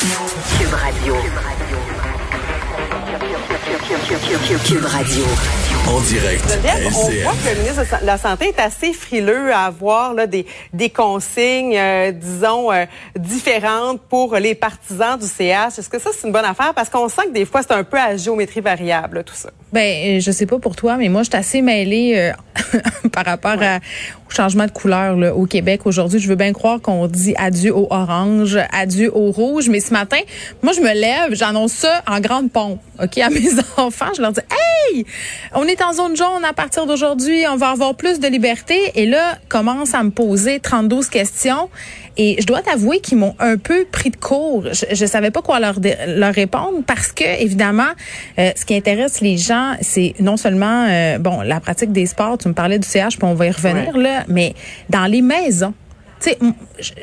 Cube Radio. Cube Radio. En direct. On voit que le ministre de la Santé est assez frileux à avoir là, des, des consignes, euh, disons, euh, différentes pour les partisans du CH. Est-ce que ça, c'est une bonne affaire? Parce qu'on sent que des fois, c'est un peu à géométrie variable, là, tout ça. Ben, euh, je sais pas pour toi, mais moi, je suis assez mêlée euh, par rapport à- au changement de couleur là, au Québec. Aujourd'hui, je veux bien croire qu'on dit adieu au orange, adieu au rouge. Mais ce matin, moi, je me lève, j'annonce ça en grande pompe, OK, à mes enfants. Je leur dis, hey, on est en zone jaune à partir d'aujourd'hui, on va avoir plus de liberté. Et là, commence à me poser 32 questions. Et je dois t'avouer qu'ils m'ont un peu pris de court. Je, je savais pas quoi leur répondre parce que, évidemment, euh, ce qui intéresse les gens, c'est non seulement, euh, bon, la pratique des sports, tu me parlais du CH, puis on va y revenir, là, mais dans les maisons. Sais,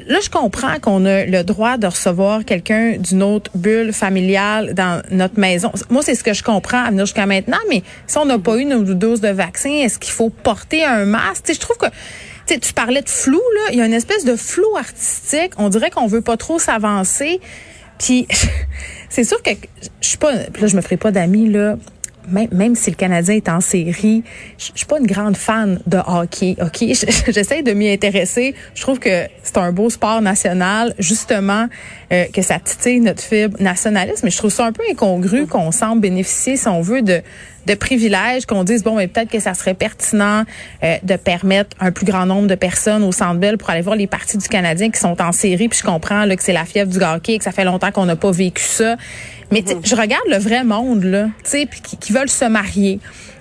là, je comprends qu'on a le droit de recevoir quelqu'un d'une autre bulle familiale dans notre maison. Moi, c'est ce que je comprends à venir jusqu'à maintenant, mais si on n'a pas eu nos doses de vaccin, est-ce qu'il faut porter un masque? Tu sais, je trouve que tu sais, tu parlais de flou, là. Il y a une espèce de flou artistique. On dirait qu'on veut pas trop s'avancer. Puis, c'est sûr que je suis pas, là, je me ferai pas d'amis, là. Même, même si le Canadien est en série, je suis pas une grande fan de hockey, OK? Je- J'essaie de m'y intéresser. Je trouve que c'est un beau sport national, justement, euh, que ça titille notre fibre nationaliste. Mais je trouve ça un peu incongru qu'on semble bénéficier, si on veut, de de privilèges qu'on dise bon mais peut-être que ça serait pertinent euh, de permettre un plus grand nombre de personnes au Centre Bell pour aller voir les parties du Canadien qui sont en série. Puis je comprends là, que c'est la fièvre du hockey et que ça fait longtemps qu'on n'a pas vécu ça. Mais sais, je regarde le vrai monde là tu sais puis qui, qui veulent se marier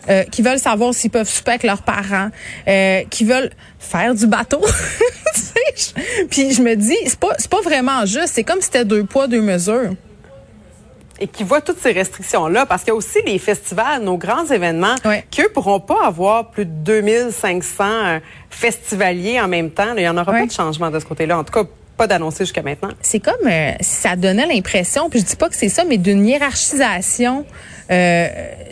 euh, qui veulent savoir s'ils peuvent souper avec leurs parents euh, qui veulent faire du bateau. Puis je me dis c'est pas c'est pas vraiment juste. C'est comme si c'était deux poids deux mesures Et qui voient toutes ces restrictions-là, parce qu'il y a aussi les festivals, nos grands événements, Ouais. qu'eux pourront pas avoir plus de 2500 euh, festivaliers en même temps. là. Il y en aura pas de changement de ce côté-là. En tout cas, pas d'annoncé jusqu'à maintenant. c'est comme euh, si ça donnait l'impression, puis je dis pas que c'est ça, mais d'une hiérarchisation euh,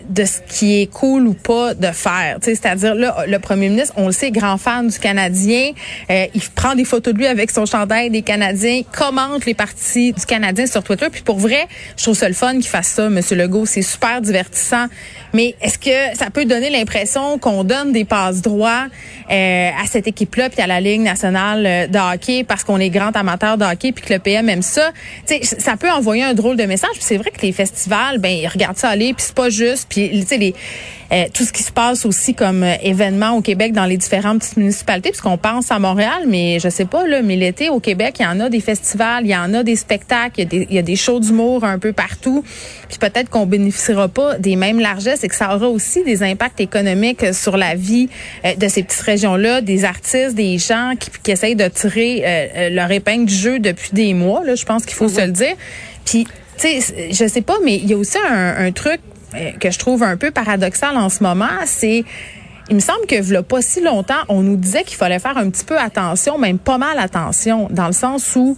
de ce qui est cool ou pas de faire. C'est-à-dire, là, le premier ministre, on le sait, grand fan du Canadien, euh, il prend des photos de lui avec son chandail des Canadiens, commente les parties du Canadien sur Twitter. Puis pour vrai, je trouve ça le fun qu'il fasse ça, Monsieur Legault. C'est super divertissant. Mais est-ce que ça peut donner l'impression qu'on donne des passes droits euh, à cette équipe-là puis à la Ligue nationale euh, de hockey parce qu'on est grand amateur de hockey puis que le PM aime ça? Tu sais, ça peut envoyer un drôle de message. C'est vrai que les festivals, ben ils regardent ça aller puis c'est pas juste. Puis tu sais les euh, tout ce qui se passe aussi comme euh, événement au Québec dans les différentes petites municipalités, puisqu'on pense à Montréal, mais je sais pas là, mais l'été au Québec, il y en a des festivals, il y en a des spectacles, il y a des, il y a des shows d'humour un peu partout. Puis peut-être qu'on bénéficiera pas des mêmes largesses et que ça aura aussi des impacts économiques sur la vie euh, de ces petites régions-là, des artistes, des gens qui, qui essayent de tirer euh, leur épingle du jeu depuis des mois. Là, je pense qu'il faut se le dire. Puis, tu sais, je sais pas, mais il y a aussi un, truc euh, que je trouve un peu paradoxal en ce moment, c'est il me semble que v'là pas si longtemps, on nous disait qu'il fallait faire un petit peu attention, même pas mal attention, dans le sens où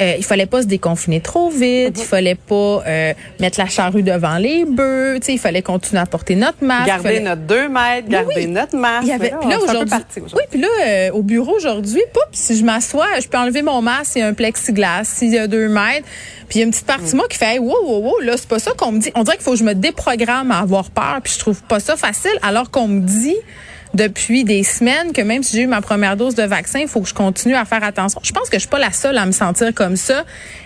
euh, il fallait pas se déconfiner trop vite, il fallait pas euh, mettre la charrue devant les bœufs, tu sais, il fallait continuer à porter notre masque. Garder fallait- notre 2 mètres, garder oui. notre masque. il y avait, puis là, aujourd'hui, oui, puis là, euh, au bureau aujourd'hui, si je m'assois, je peux enlever mon masque, il y a un plexiglas, s'il y a deux mètres, puis il y a une petite partie de moi qui fait, hey, wow, wow, wow, là, c'est pas ça qu'on me dit. On dirait qu'il faut que je me déprogramme à avoir peur, puis je trouve pas ça facile, alors qu'on me dit depuis des semaines que même si j'ai eu ma première dose de vaccin, il faut que je continue à faire attention. Je pense que je suis pas la seule à me sentir comme ça.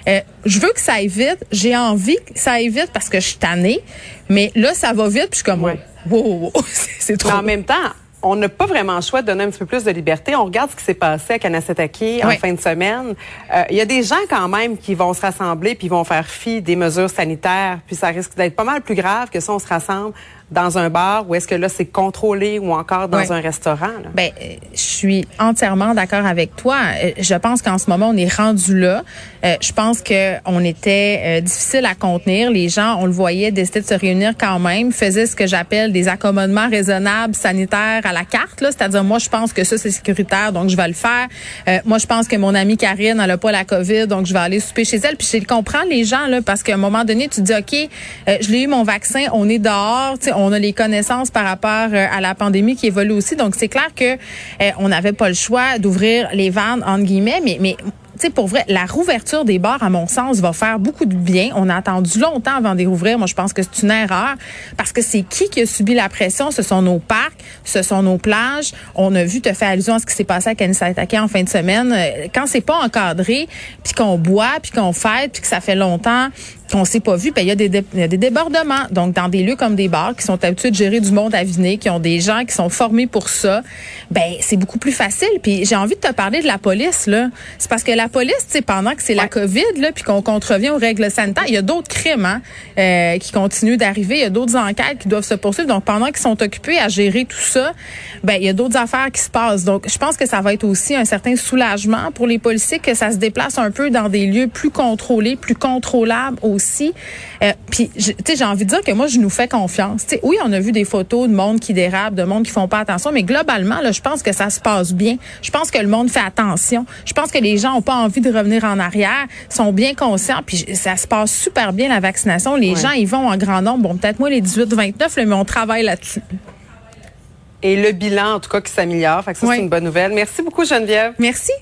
Euh, je veux que ça aille vite. J'ai envie que ça aille vite parce que je suis tannée. Mais là, ça va vite, puis je suis comme, Ouais. wow, wow, wow, c'est trop. Mais en même temps, on n'a pas vraiment le choix de donner un petit peu plus de liberté. On regarde ce qui s'est passé à Kanasetaki en Oui. fin de semaine. Euh, Il y a des gens quand même qui vont se rassembler puis vont faire fi des mesures sanitaires. Puis ça risque d'être pas mal plus grave que si on se rassemble dans un bar ou est-ce que là c'est contrôlé ou encore dans Oui. un restaurant. là? Ben, euh, je suis entièrement d'accord avec toi. Euh, Je pense qu'en ce moment, on est rendu là. Euh, je pense que on était euh, difficile à contenir. Les gens, on le voyait, décidaient de se réunir quand même, faisaient ce que j'appelle des accommodements raisonnables sanitaires à la carte. là. C'est-à-dire, moi, je pense que ça, c'est sécuritaire, donc je vais le faire. Euh, moi, je pense que mon amie Karine, elle a pas la COVID, donc je vais aller souper chez elle. Puis je comprends les gens, là, parce qu'à un moment donné, tu te dis, OK, je l'ai eu mon vaccin, on est dehors, tu sais, on a les connaissances par rapport euh, à la pandémie qui évolue aussi. Donc, c'est clair que euh, on n'avait pas le choix d'ouvrir les vannes, entre guillemets, mais, mais tu tu sais, pour vrai, la rouverture des bars, à mon sens, va faire beaucoup de bien. On a attendu longtemps avant de rouvrir. Moi, je pense que c'est une erreur parce que c'est qui qui a subi la pression? Ce sont nos parcs, ce sont nos plages. On a vu, te faire allusion à ce qui s'est passé à Kanisatake en fin de semaine. Euh, quand c'est pas encadré, puis qu'on boit, puis qu'on fête, puis que ça fait longtemps qu'on s'est pas vu, ben il y, a des y a des débordements. Donc dans des lieux comme des bars qui sont habitués de gérer du monde à viner, qui ont des gens qui sont formés pour ça, ben c'est beaucoup plus facile. Puis j'ai envie de te parler de la police là. C'est parce que la police, c'est pendant que c'est la Covid là, puis qu'on contrevient aux règles sanitaires, il y a d'autres crimes hein, euh, qui continuent d'arriver, il y a d'autres enquêtes qui doivent se poursuivre. Donc pendant qu'ils sont occupés à gérer tout ça, ben il y a d'autres affaires qui se passent. Donc je pense que ça va être aussi un certain soulagement pour les policiers que ça se déplace un peu dans des lieux plus contrôlés, plus contrôlables aussi. Euh, puis, tu sais, j'ai envie de dire que moi, je nous fais confiance. oui, on a vu des photos de monde qui dérape, de monde qui font pas attention, mais globalement, là, je pense que ça se passe bien. Je pense que le monde fait attention. Je pense que les gens ont pas envie de revenir en arrière, sont bien conscients, puis ça se passe super bien la vaccination. Les gens, ils vont en grand nombre. Bon, peut-être moi les 18-29, mais on travaille là-dessus. Et le bilan, en tout cas, qui s'améliore. Fait que ça, c'est une bonne nouvelle. Merci beaucoup, Geneviève. Merci.